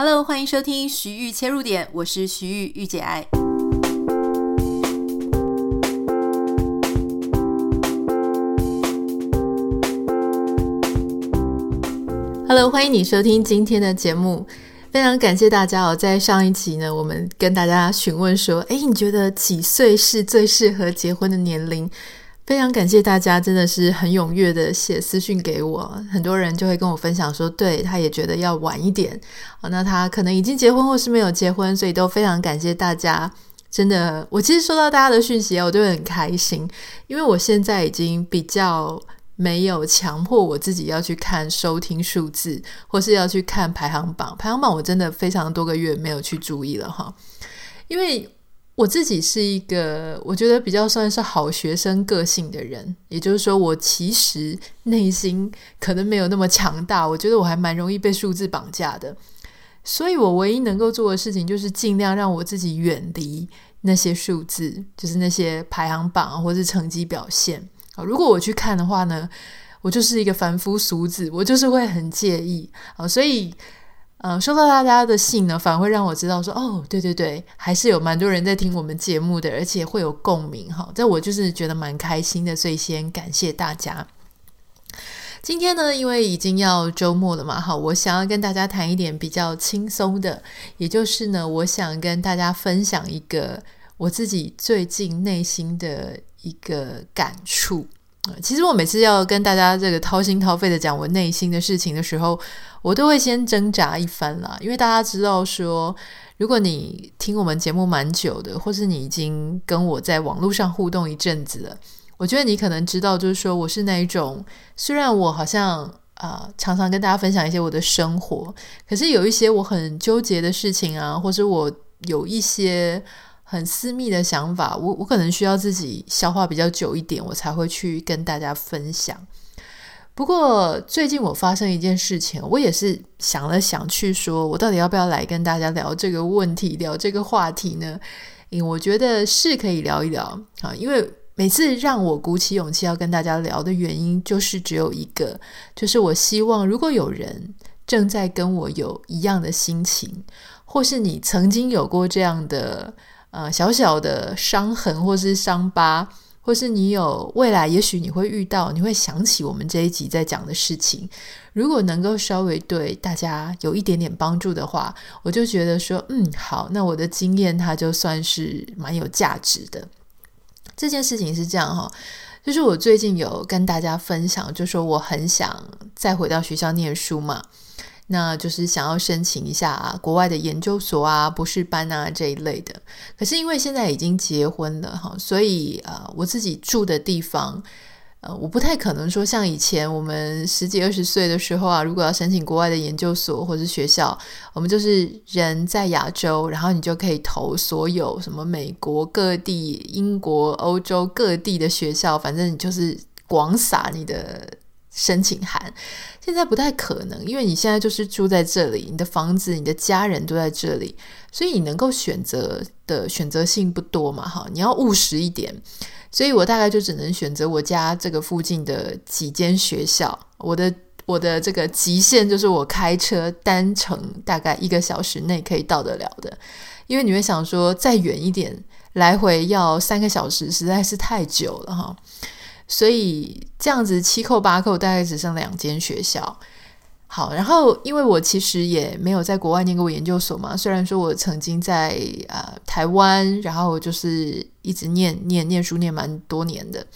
Hello，欢迎收听徐玉切入点，我是徐玉御姐爱。Hello，欢迎你收听今天的节目。非常感谢大家哦，在上一期呢，我们跟大家询问说，诶，你觉得几岁是最适合结婚的年龄？非常感谢大家，真的是很踊跃的写私讯给我，很多人就会跟我分享说，对，他也觉得要晚一点。那他可能已经结婚或是没有结婚，所以都非常感谢大家。真的，我其实收到大家的讯息，我都会很开心，因为我现在已经比较没有强迫我自己要去看收听数字，或是要去看排行榜。排行榜我真的非常多个月没有去注意了哈，因为。我自己是一个我觉得比较算是好学生个性的人，也就是说，我其实内心可能没有那么强大。我觉得我还蛮容易被数字绑架的，所以我唯一能够做的事情就是尽量让我自己远离那些数字，就是那些排行榜或是成绩表现啊。如果我去看的话呢，我就是一个凡夫俗子，我就是会很介意啊，所以。嗯，收到大家的信呢，反而会让我知道说，哦，对对对，还是有蛮多人在听我们节目的，而且会有共鸣哈。这我就是觉得蛮开心的，所以先感谢大家。今天呢，因为已经要周末了嘛，哈，我想要跟大家谈一点比较轻松的，也就是呢，我想跟大家分享一个我自己最近内心的一个感触。其实我每次要跟大家这个掏心掏肺的讲我内心的事情的时候，我都会先挣扎一番啦。因为大家知道说，如果你听我们节目蛮久的，或是你已经跟我在网络上互动一阵子了，我觉得你可能知道，就是说我是那一种，虽然我好像啊、常常跟大家分享一些我的生活，可是有一些我很纠结的事情啊，或者我有一些。很私密的想法，我我可能需要自己消化比较久一点，我才会去跟大家分享。不过最近我发生一件事情，我也是想了想去说，我到底要不要来跟大家聊这个问题，聊这个话题呢？因为我觉得是可以聊一聊啊，因为每次让我鼓起勇气要跟大家聊的原因，就是只有一个，就是我希望如果有人正在跟我有一样的心情，或是你曾经有过这样的。呃，小小的伤痕，或是伤疤，或是你有未来，也许你会遇到，你会想起我们这一集在讲的事情。如果能够稍微对大家有一点点帮助的话，我就觉得说，嗯，好，那我的经验它就算是蛮有价值的。这件事情是这样哈，就是我最近有跟大家分享，就说我很想再回到学校念书嘛。那就是想要申请一下啊，国外的研究所啊、博士班啊这一类的。可是因为现在已经结婚了哈，所以呃，我自己住的地方，呃，我不太可能说像以前我们十几二十岁的时候啊，如果要申请国外的研究所或是学校，我们就是人在亚洲，然后你就可以投所有什么美国各地、英国、欧洲各地的学校，反正你就是广撒你的申请函。现在不太可能，因为你现在就是住在这里，你的房子、你的家人都在这里，所以你能够选择的选择性不多嘛，哈，你要务实一点。所以我大概就只能选择我家这个附近的几间学校。我的我的这个极限就是我开车单程大概一个小时内可以到得了的，因为你会想说再远一点，来回要三个小时，实在是太久了，哈。所以这样子七扣八扣，大概只剩两间学校。好，然后因为我其实也没有在国外念过研究所嘛，虽然说我曾经在呃台湾，然后就是一直念念念书念蛮多年的。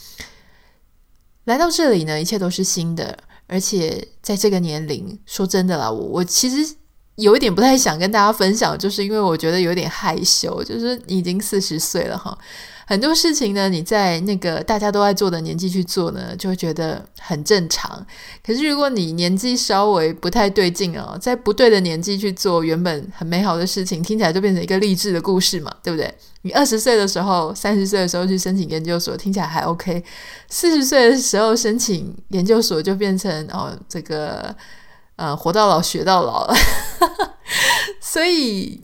来到这里呢，一切都是新的，而且在这个年龄，说真的啦，我我其实有一点不太想跟大家分享，就是因为我觉得有点害羞，就是你已经四十岁了哈。很多事情呢，你在那个大家都在做的年纪去做呢，就会觉得很正常。可是如果你年纪稍微不太对劲哦，在不对的年纪去做原本很美好的事情，听起来就变成一个励志的故事嘛，对不对？你二十岁的时候、三十岁的时候去申请研究所，听起来还 OK；四十岁的时候申请研究所，就变成哦，这个呃，活到老学到老了。所以。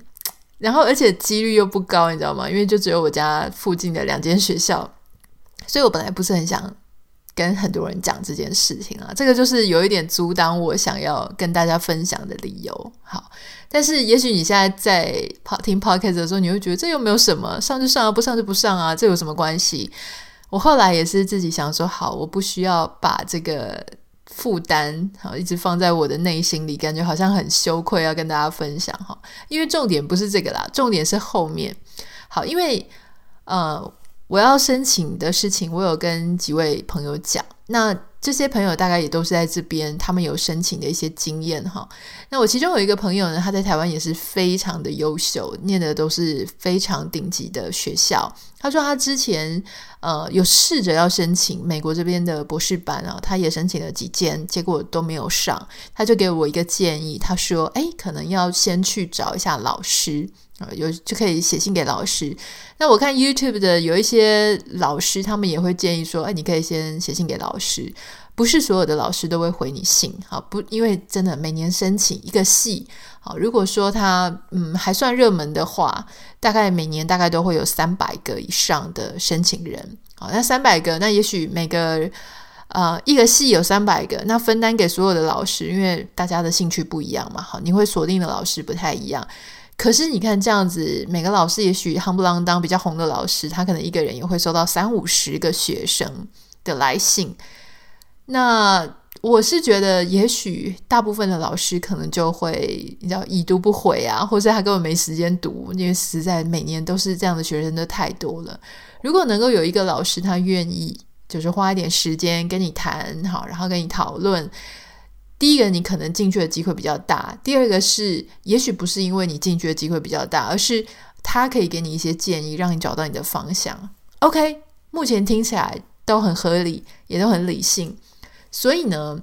然后，而且几率又不高，你知道吗？因为就只有我家附近的两间学校，所以我本来不是很想跟很多人讲这件事情啊，这个就是有一点阻挡我想要跟大家分享的理由。好，但是也许你现在在听 podcast 的时候，你会觉得这又没有什么，上就上啊，不上就不上啊，这有什么关系？我后来也是自己想说，好，我不需要把这个负担好一直放在我的内心里，感觉好像很羞愧要跟大家分享哈。因为重点不是这个啦，重点是后面。好，因为呃。我要申请的事情，我有跟几位朋友讲。那这些朋友大概也都是在这边，他们有申请的一些经验哈。那我其中有一个朋友呢，他在台湾也是非常的优秀，念的都是非常顶级的学校。他说他之前呃有试着要申请美国这边的博士班啊，他也申请了几间，结果都没有上。他就给我一个建议，他说：“诶，可能要先去找一下老师。”啊，有就可以写信给老师。那我看 YouTube 的有一些老师，他们也会建议说，哎，你可以先写信给老师。不是所有的老师都会回你信，好不？因为真的每年申请一个系，好，如果说他嗯还算热门的话，大概每年大概都会有三百个以上的申请人。好，那三百个，那也许每个呃一个系有三百个，那分担给所有的老师，因为大家的兴趣不一样嘛，好，你会锁定的老师不太一样。可是你看这样子，每个老师也许夯不啷当比较红的老师，他可能一个人也会收到三五十个学生的来信。那我是觉得，也许大部分的老师可能就会你知道已读不回啊，或者他根本没时间读，因为实在每年都是这样的学生都太多了。如果能够有一个老师，他愿意就是花一点时间跟你谈好，然后跟你讨论。第一个，你可能进去的机会比较大；第二个是，也许不是因为你进去的机会比较大，而是他可以给你一些建议，让你找到你的方向。OK，目前听起来都很合理，也都很理性。所以呢，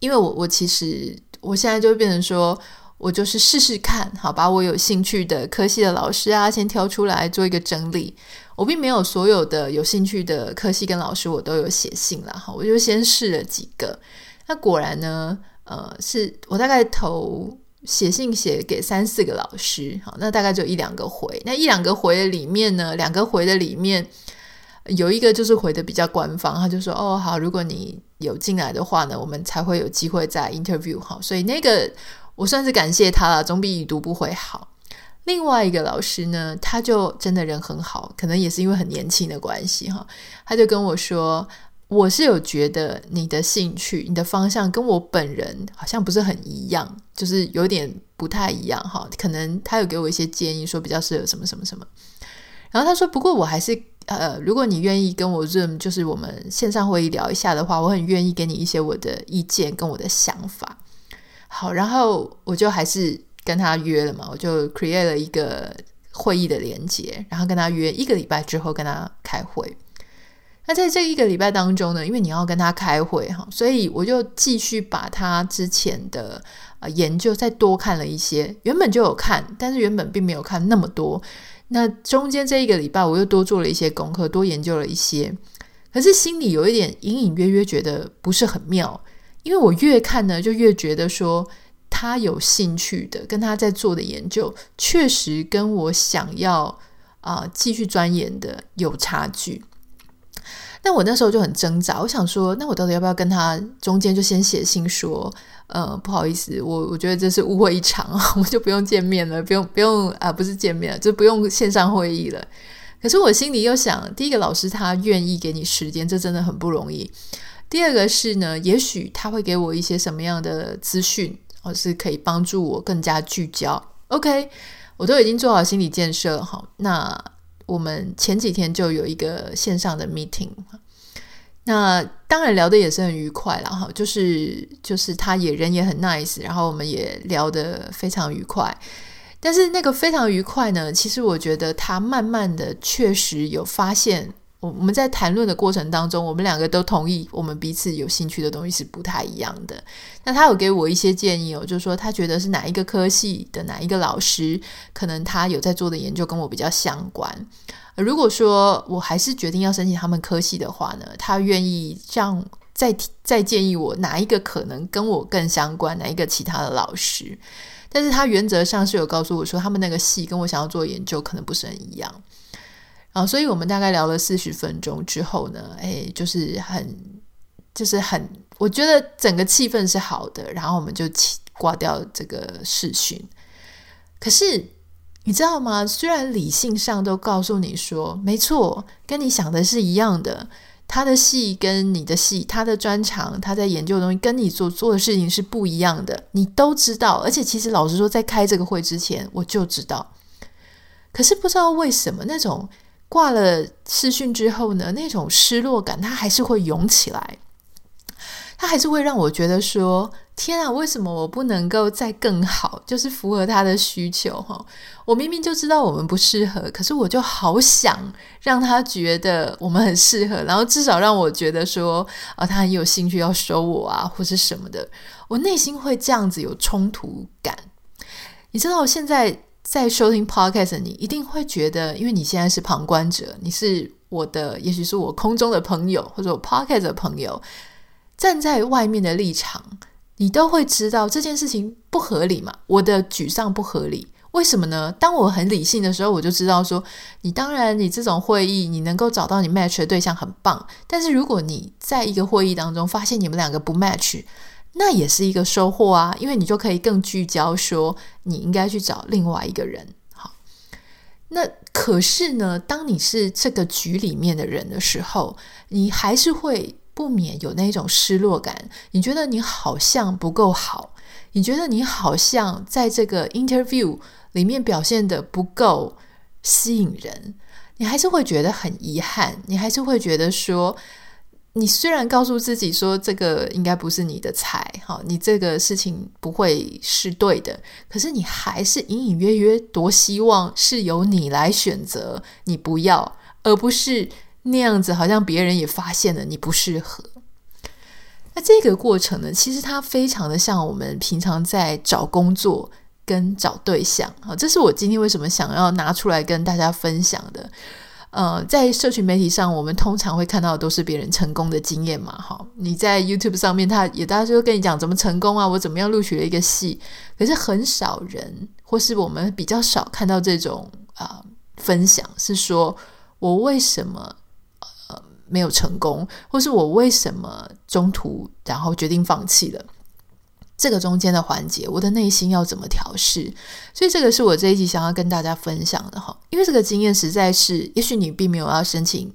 因为我我其实我现在就变成说，我就是试试看，好，把我有兴趣的科系的老师啊，先挑出来做一个整理。我并没有所有的有兴趣的科系跟老师，我都有写信啦，哈，我就先试了几个。那果然呢，呃，是我大概投写信写给三四个老师，好，那大概就一两个回。那一两个回的里面呢，两个回的里面有一个就是回的比较官方，他就说：“哦，好，如果你有进来的话呢，我们才会有机会再 interview。”好，所以那个我算是感谢他了，总比已读不回好。另外一个老师呢，他就真的人很好，可能也是因为很年轻的关系哈，他就跟我说。我是有觉得你的兴趣、你的方向跟我本人好像不是很一样，就是有点不太一样哈。可能他有给我一些建议，说比较适合什么什么什么。然后他说，不过我还是呃，如果你愿意跟我 Zoom，就是我们线上会议聊一下的话，我很愿意给你一些我的意见跟我的想法。好，然后我就还是跟他约了嘛，我就 create 了一个会议的连接，然后跟他约一个礼拜之后跟他开会。那在这一个礼拜当中呢，因为你要跟他开会哈，所以我就继续把他之前的呃研究再多看了一些。原本就有看，但是原本并没有看那么多。那中间这一个礼拜，我又多做了一些功课，多研究了一些。可是心里有一点隐隐约约觉得不是很妙，因为我越看呢，就越觉得说他有兴趣的，跟他在做的研究，确实跟我想要啊、继续钻研的有差距。那我那时候就很挣扎，我想说，那我到底要不要跟他中间就先写信说，呃，不好意思，我我觉得这是误会一场，我就不用见面了，不用不用啊、不是见面了，就不用线上会议了。可是我心里又想，第一个老师他愿意给你时间，这真的很不容易。第二个是呢，也许他会给我一些什么样的资讯，或是可以帮助我更加聚焦。OK，我都已经做好心理建设，好，那。我们前几天就有一个线上的 meeting，那当然聊得也是很愉快啦哈，就是就是他也人也很 nice，然后我们也聊得非常愉快。但是那个非常愉快呢，其实我觉得他慢慢的确实有发现。我我们在谈论的过程当中，我们两个都同意，我们彼此有兴趣的东西是不太一样的。那他有给我一些建议哦，就是说他觉得是哪一个科系的哪一个老师，可能他有在做的研究跟我比较相关。如果说我还是决定要申请他们科系的话呢，他愿意让再再建议我哪一个可能跟我更相关，哪一个其他的老师。但是他原则上是有告诉我说，他们那个系跟我想要做研究可能不是很一样。啊，所以我们大概聊了四十分钟之后呢，哎，就是很就是很，我觉得整个气氛是好的，然后我们就挂掉这个视讯。可是你知道吗？虽然理性上都告诉你说，没错，跟你想的是一样的。他的戏跟你的戏，他的专长，他在研究的东西，跟你所做的事情是不一样的，你都知道。而且其实老实说，在开这个会之前，我就知道。可是不知道为什么，那种挂了视讯之后呢，那种失落感，它还是会涌起来。他还是会让我觉得说：“天啊，为什么我不能够再更好？就是符合他的需求哈。我明明就知道我们不适合，可是我就好想让他觉得我们很适合，然后至少让我觉得说啊，他很有兴趣要收我啊，或是什么的。我内心会这样子有冲突感。你知道我，现在在收听 Podcast 你一定会觉得，因为你现在是旁观者，你是我的，也许是我空中的朋友，或者我 Podcast 的朋友。”站在外面的立场，你都会知道这件事情不合理嘛？我的沮丧不合理，为什么呢？当我很理性的时候，我就知道说，你当然你这种会议，你能够找到你 match 的对象很棒。但是如果你在一个会议当中发现你们两个不 match，那也是一个收获啊，因为你就可以更聚焦，说你应该去找另外一个人。好，那可是呢，当你是这个局里面的人的时候，你还是会。不免有那种失落感，你觉得你好像不够好，你觉得你好像在这个 interview 里面表现的不够吸引人，你还是会觉得很遗憾，你还是会觉得说，你虽然告诉自己说这个应该不是你的菜，哈，你这个事情不会是对的，可是你还是隐隐约约多希望是由你来选择，你不要，而不是。那样子好像别人也发现了你不适合。那这个过程呢，其实它非常的像我们平常在找工作跟找对象。好，这是我今天为什么想要拿出来跟大家分享的。呃，在社群媒体上，我们通常会看到的都是别人成功的经验嘛。哈，你在 YouTube 上面，他也大家就跟你讲怎么成功啊，我怎么样录取了一个戏。可是很少人，或是我们比较少看到这种啊、呃、分享，是说我为什么呃。没有成功，或是我为什么中途然后决定放弃了？这个中间的环节，我的内心要怎么调试？所以这个是我这一集想要跟大家分享的哈。因为这个经验实在是，也许你并没有要申请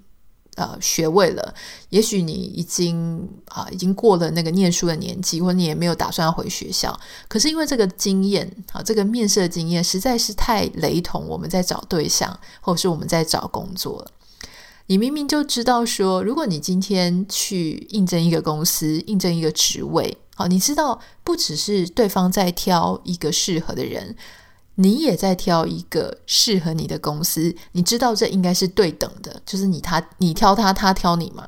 呃学位了，也许你已经啊、已经过了那个念书的年纪，或者你也没有打算要回学校。可是因为这个经验啊，这个面试的经验实在是太雷同，我们在找对象，或者是我们在找工作了。你明明就知道说，如果你今天去应征一个公司，应征一个职位，好，你知道不只是对方在挑一个适合的人，你也在挑一个适合你的公司。你知道这应该是对等的，就是你他你挑他，他挑你嘛。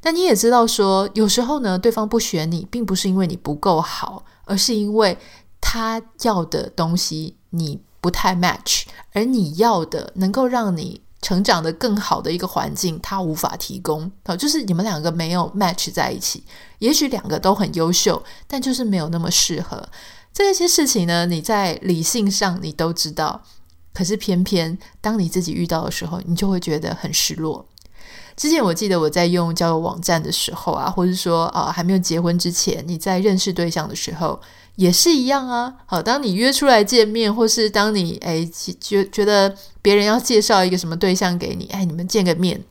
但你也知道说，有时候呢，对方不选你，并不是因为你不够好，而是因为他要的东西你不太 match，而你要的能够让你。成长的更好的一个环境，他无法提供。好，就是你们两个没有 match 在一起。也许两个都很优秀，但就是没有那么适合。这些事情呢，你在理性上你都知道，可是偏偏当你自己遇到的时候，你就会觉得很失落。之前我记得我在用交友网站的时候啊，或者说啊还没有结婚之前，你在认识对象的时候。也是一样啊，好，当你约出来见面，或是当你哎觉觉得别人要介绍一个什么对象给你，哎，你们见个面，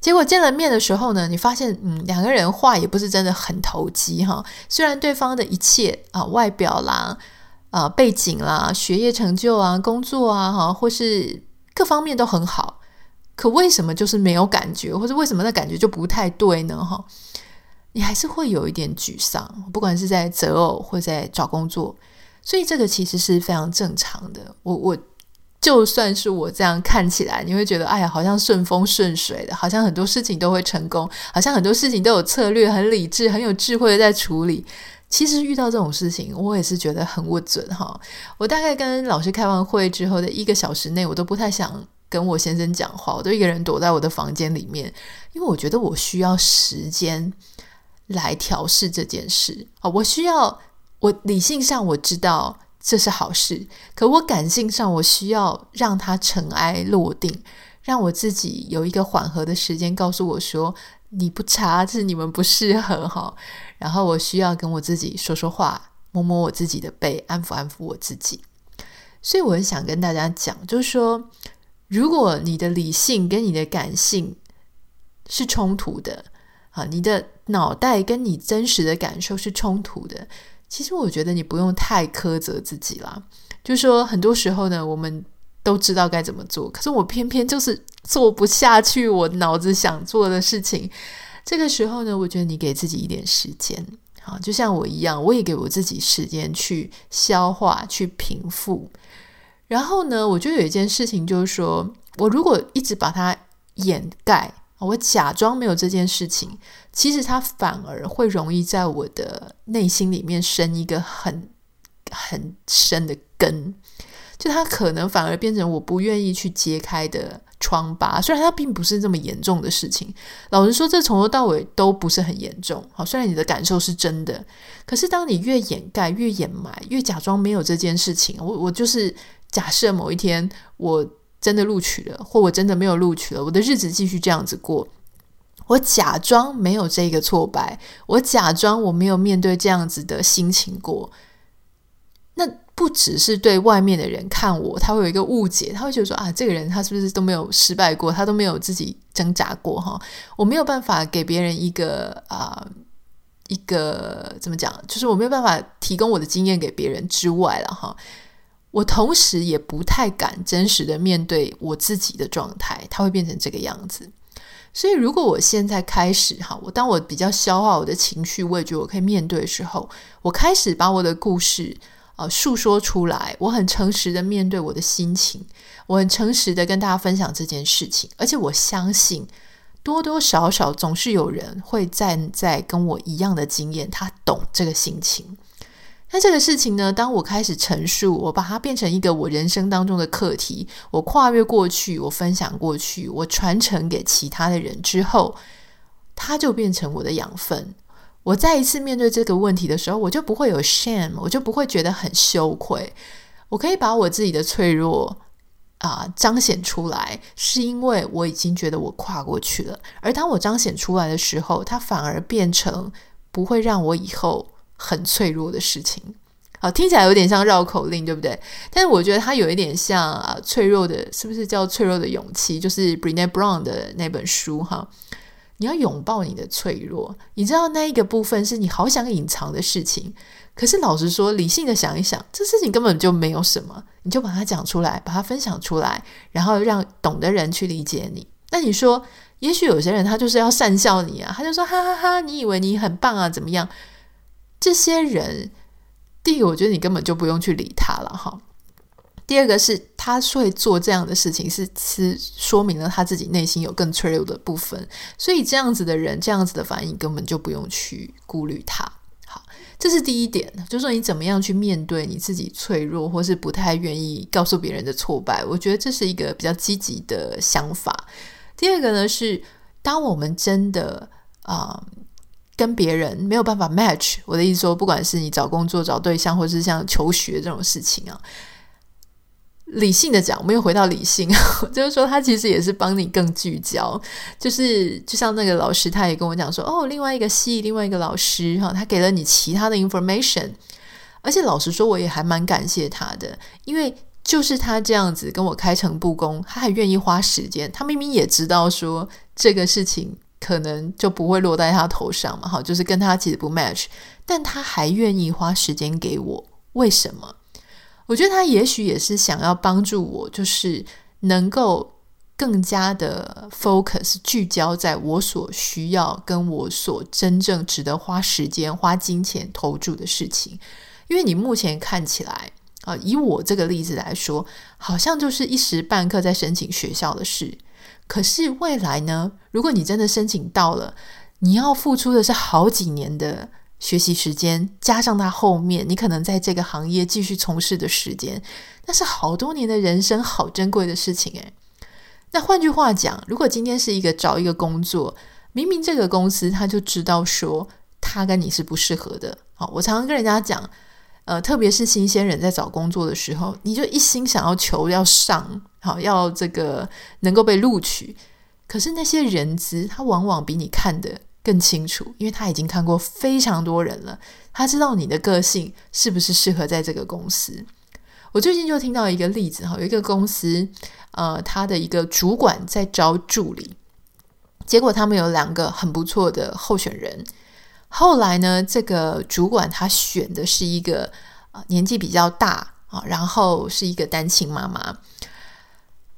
结果见了面的时候呢，你发现嗯，两个人话也不是真的很投机哈。虽然对方的一切啊，外表啦、啊背景啦、学业成就啊、工作啊哈，或是各方面都很好，可为什么就是没有感觉，或者为什么那感觉就不太对呢？哈。你还是会有一点沮丧，不管是在择偶或在找工作，所以这个其实是非常正常的。我我就算是我这样看起来，你会觉得哎呀，好像顺风顺水的，好像很多事情都会成功，好像很多事情都有策略，很理智，很有智慧的在处理。其实遇到这种事情，我也是觉得很不准哈。我大概跟老师开完会之后的一个小时内，我都不太想跟我先生讲话，我都一个人躲在我的房间里面，因为我觉得我需要时间。来调试这件事啊！我需要，我理性上我知道这是好事，可我感性上我需要让它尘埃落定，让我自己有一个缓和的时间，告诉我说，你不差，是你们不适合哈。然后我需要跟我自己说说话，摸摸我自己的背，安抚安抚我自己。所以我很想跟大家讲，就是说，如果你的理性跟你的感性是冲突的，啊，你的脑袋跟你真实的感受是冲突的，其实我觉得你不用太苛责自己啦。就说，很多时候呢，我们都知道该怎么做，可是我偏偏就是做不下去我脑子想做的事情。这个时候呢，我觉得你给自己一点时间，好，就像我一样，我也给我自己时间去消化、去平复。然后呢，我觉得有一件事情就是说，我如果一直把它掩盖，我假装没有这件事情，其实它反而会容易在我的内心里面生一个很很深的根，就它可能反而变成我不愿意去揭开的疮疤。虽然它并不是这么严重的事情，老实说，这从头到尾都不是很严重。好，虽然你的感受是真的，可是当你越掩盖、越掩埋、越假装没有这件事情，我我就是假设某一天我真的录取了，或我真的没有录取了，我的日子继续这样子过。我假装没有这个挫败，我假装我没有面对这样子的心情过。那不只是对外面的人看我，他会有一个误解，他会觉得说啊，这个人他是不是都没有失败过，他都没有自己挣扎过哈？我没有办法给别人一个啊、一个怎么讲？就是我没有办法提供我的经验给别人之外了哈。我同时也不太敢真实的面对我自己的状态，它会变成这个样子。所以如果我现在开始哈，我当我比较消化我的情绪，我也觉得我可以面对的时候，我开始把我的故事。呃，诉说出来，我很诚实的面对我的心情，我很诚实的跟大家分享这件事情，而且我相信多多少少总是有人会站在跟我一样的经验，他懂这个心情。那这个事情呢，当我开始陈述，我把它变成一个我人生当中的课题，我跨越过去，我分享过去，我传承给其他的人之后，它就变成我的养分。我再一次面对这个问题的时候，我就不会有 shame，我就不会觉得很羞愧。我可以把我自己的脆弱啊、彰显出来，是因为我已经觉得我跨过去了。而当我彰显出来的时候，它反而变成不会让我以后很脆弱的事情。好，听起来有点像绕口令，对不对？但是我觉得它有一点像啊，脆弱的，是不是叫脆弱的勇气？就是 Brené Brown 的那本书哈。你要拥抱你的脆弱，你知道那一个部分是你好想隐藏的事情，可是老实说，理性的想一想，这事情根本就没有什么，你就把它讲出来，把它分享出来，然后让懂的人去理解你。那你说，也许有些人他就是要讪笑你啊，他就说哈哈哈哈，你以为你很棒啊，怎么样？这些人，第一个，我觉得你根本就不用去理他了哈。第二个是，他会做这样的事情，是是说明了他自己内心有更脆弱的部分，所以这样子的人，这样子的反应根本就不用去顾虑他。好，这是第一点，就是说你怎么样去面对你自己脆弱，或是不太愿意告诉别人的挫败，我觉得这是一个比较积极的想法。第二个呢是，当我们真的啊、跟别人没有办法 match，我的意思说，不管是你找工作、找对象，或是像求学这种事情啊。理性的讲，我们又回到理性，就是说，他其实也是帮你更聚焦。就是就像那个老师，他也跟我讲说，哦，另外一个系，另外一个老师哈，他给了你其他的 information。而且老实说，我也还蛮感谢他的，因为就是他这样子跟我开诚布公，他还愿意花时间。他明明也知道说这个事情可能就不会落在他头上嘛，哈，就是跟他其实不 match，但他还愿意花时间给我，为什么？我觉得他也许也是想要帮助我，就是能够更加的 focus 聚焦在我所需要跟我所真正值得花时间、花金钱投注的事情。因为你目前看起来啊，以我这个例子来说，好像就是一时半刻在申请学校的事。可是未来呢？如果你真的申请到了，你要付出的是好几年的。学习时间加上他后面，你可能在这个行业继续从事的时间，那是好多年的人生，好珍贵的事情诶。那换句话讲，如果今天是一个找一个工作，明明这个公司他就知道说他跟你是不适合的。好，我常常跟人家讲，呃，特别是新鲜人在找工作的时候，你就一心想要求要上，好，要这个能够被录取。可是那些人资，他往往比你看得更清楚，因为他已经看过非常多人了，他知道你的个性是不是适合在这个公司。我最近就听到一个例子哈，有一个公司，呃，他的一个主管在招助理，结果他们有两个很不错的候选人。后来呢，这个主管他选的是一个呃年纪比较大啊，然后是一个单亲妈妈，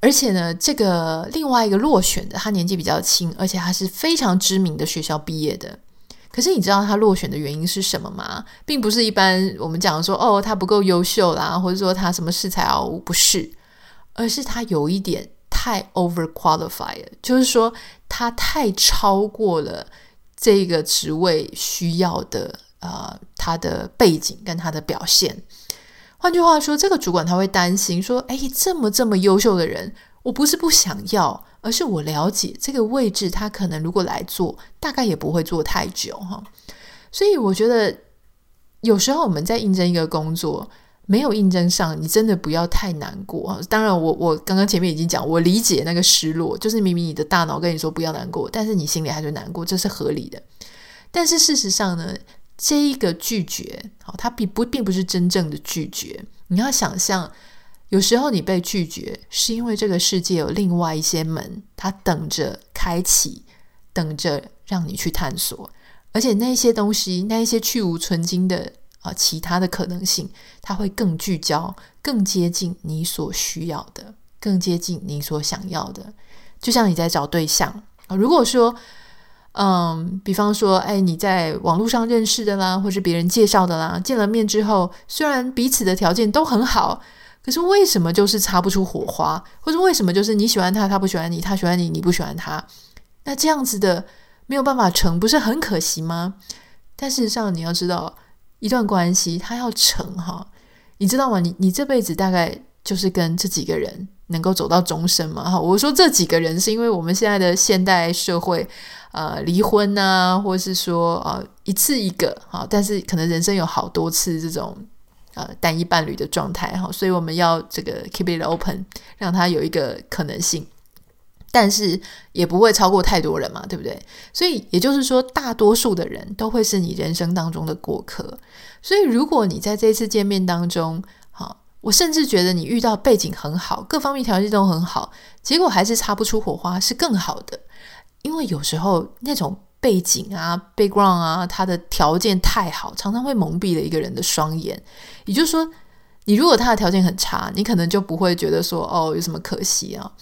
而且呢，这个另外一个落选的他年纪比较轻，而且他是非常知名的学校毕业的。可是你知道他落选的原因是什么吗？并不是一般我们讲说哦，他不够优秀啦，或者说他什么恃才傲物，不是，而是他有一点太 overqualified，就是说他太超过了。这个职位需要的呃，他的背景跟他的表现。换句话说，这个主管他会担心说：“哎，这么这么优秀的人，我不是不想要，而是我了解这个位置，他可能如果来做，大概也不会做太久哈。”所以我觉得有时候我们在应征一个工作。没有应征上，你真的不要太难过。当然，我我刚刚前面已经讲，我理解那个失落，就是明明你的大脑跟你说不要难过，但是你心里还是难过，这是合理的。但是事实上呢，这一个拒绝，好，它并不并不是真正的拒绝。你要想象，有时候你被拒绝，是因为这个世界有另外一些门，它等着开启，等着让你去探索，而且那些东西，那一些去无存菁的。啊，其他的可能性，它会更聚焦，更接近你所需要的，更接近你所想要的。就像你在找对象啊，如果说，嗯，比方说，哎，你在网络上认识的啦，或是别人介绍的啦，见了面之后，虽然彼此的条件都很好，可是为什么就是擦不出火花，或者为什么就是你喜欢他，他不喜欢你，他喜欢你，你不喜欢他？那这样子的没有办法成，不是很可惜吗？但事实上，你要知道。一段关系，它要成哈，你知道吗？你你这辈子大概就是跟这几个人能够走到终身嘛哈。我说这几个人是因为我们现在的现代社会，呃，离婚啊，或是说呃一次一个哈，但是可能人生有好多次这种呃单一伴侣的状态哈，所以我们要这个 keep it open，让它有一个可能性。但是也不会超过太多人嘛，对不对？所以也就是说，大多数的人都会是你人生当中的过客。所以如果你在这次见面当中，我甚至觉得你遇到背景很好，各方面条件都很好，结果还是擦不出火花，是更好的。因为有时候那种背景啊、background 啊，它的条件太好，常常会蒙蔽了一个人的双眼。也就是说，你如果他的条件很差，你可能就不会觉得说，哦，有什么可惜啊。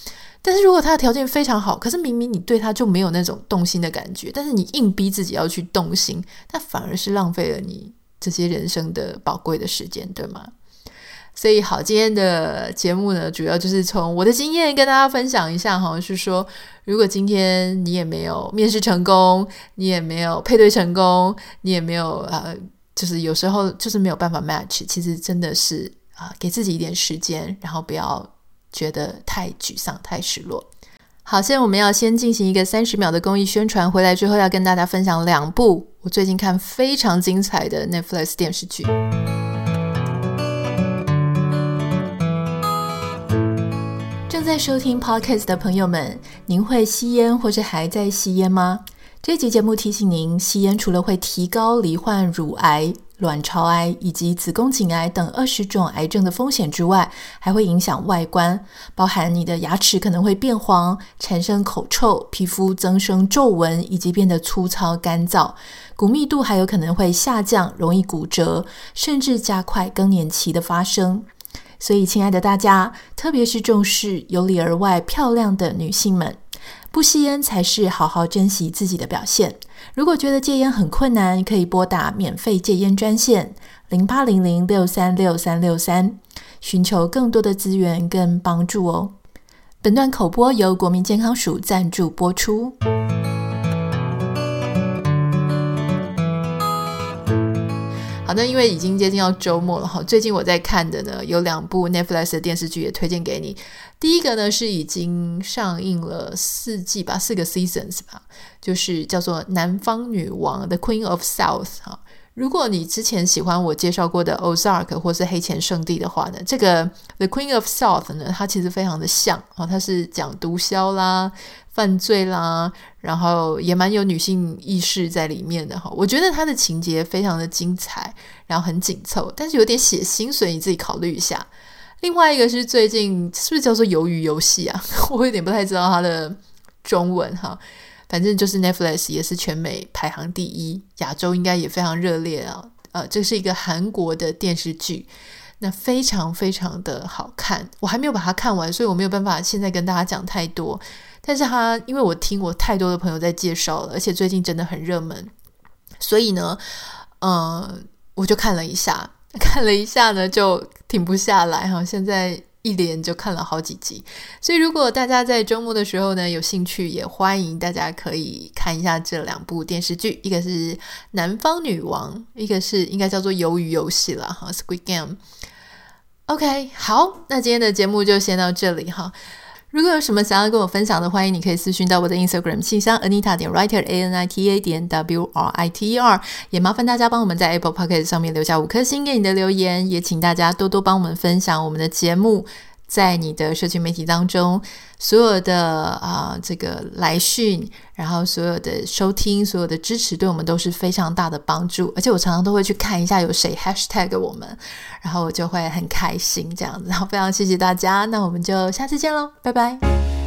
但是如果他的条件非常好，可是明明你对他就没有那种动心的感觉，但是你硬逼自己要去动心，那反而是浪费了你这些人生的宝贵的时间，对吗？所以好，今天的节目呢，主要就是从我的经验跟大家分享一下，好像是说，如果今天你也没有面试成功，你也没有配对成功，你也没有呃，就是有时候就是没有办法 match，其实真的是啊、给自己一点时间，然后不要。觉得太沮丧、太失落。好，现在我们要先进行一个三十秒的公益宣传，回来之后要跟大家分享两部我最近看非常精彩的 Netflix 电视剧。在收听 Podcast 的朋友们，您会吸烟或者还在吸烟吗？这集节目提醒您，吸烟除了会提高罹患乳癌、卵巢癌以及子宫颈癌等二十种癌症的风险之外，还会影响外观，包含你的牙齿可能会变黄、产生口臭、皮肤增生皱纹以及变得粗糙干燥，骨密度还有可能会下降，容易骨折，甚至加快更年期的发生。所以，亲爱的大家，特别是重视由里而外漂亮的女性们。不吸烟才是好好珍惜自己的表现。如果觉得戒烟很困难，可以拨打免费戒烟专线零八零零六三六三六三，寻求更多的资源跟帮助哦。本段口播由国民健康署赞助播出。好，那因为已经接近要周末了哈，最近我在看的呢，有两部 Netflix 的电视剧也推荐给你。第一个呢是已经上映了四季吧，四个 seasons 吧，就是叫做《南方女王》The Queen of South 哈。如果你之前喜欢我介绍过的 Ozark 或是黑钱圣地的话呢，这个 The Queen of South 呢，它其实非常的像啊，它是讲毒枭啦、犯罪啦，然后也蛮有女性意识在里面的哈。我觉得它的情节非常的精彩，然后很紧凑，但是有点血腥，所以你自己考虑一下。另外一个是最近是不是叫做《鱿鱼游戏》啊？我有点不太知道它的中文哈。反正就是 Netflix 也是全美排行第一，亚洲应该也非常热烈啊。呃，这是一个韩国的电视剧，那非常非常的好看。我还没有把它看完，所以我没有办法现在跟大家讲太多。但是它因为我听我太多的朋友在介绍了，而且最近真的很热门，所以呢，嗯、呃，我就看了一下，看了一下呢就停不下来哈。现在。一连就看了好几集，所以如果大家在周末的时候呢，有兴趣，也欢迎大家可以看一下这两部电视剧，一个是《南方女王》，一个是应该叫做《鱿鱼游戏》了哈，《Squid Game》。OK，好，那今天的节目就先到这里哈。如果有什么想要跟我分享的，欢迎你可以私讯到我的 Instagram 信箱 Anita 点 Writer A N I T A 点 W R I T E R，也麻烦大家帮我们在 Apple p o c k e t 上面留下五颗星给你的留言，也请大家多多帮我们分享我们的节目，在你的社群媒体当中，所有的啊、这个来讯，然后所有的收听，所有的支持，对我们都是非常大的帮助，而且我常常都会去看一下有谁 Hashtag 我们，然后我就会很开心这样子，然后非常谢谢大家，那我们就下次见喽，拜拜。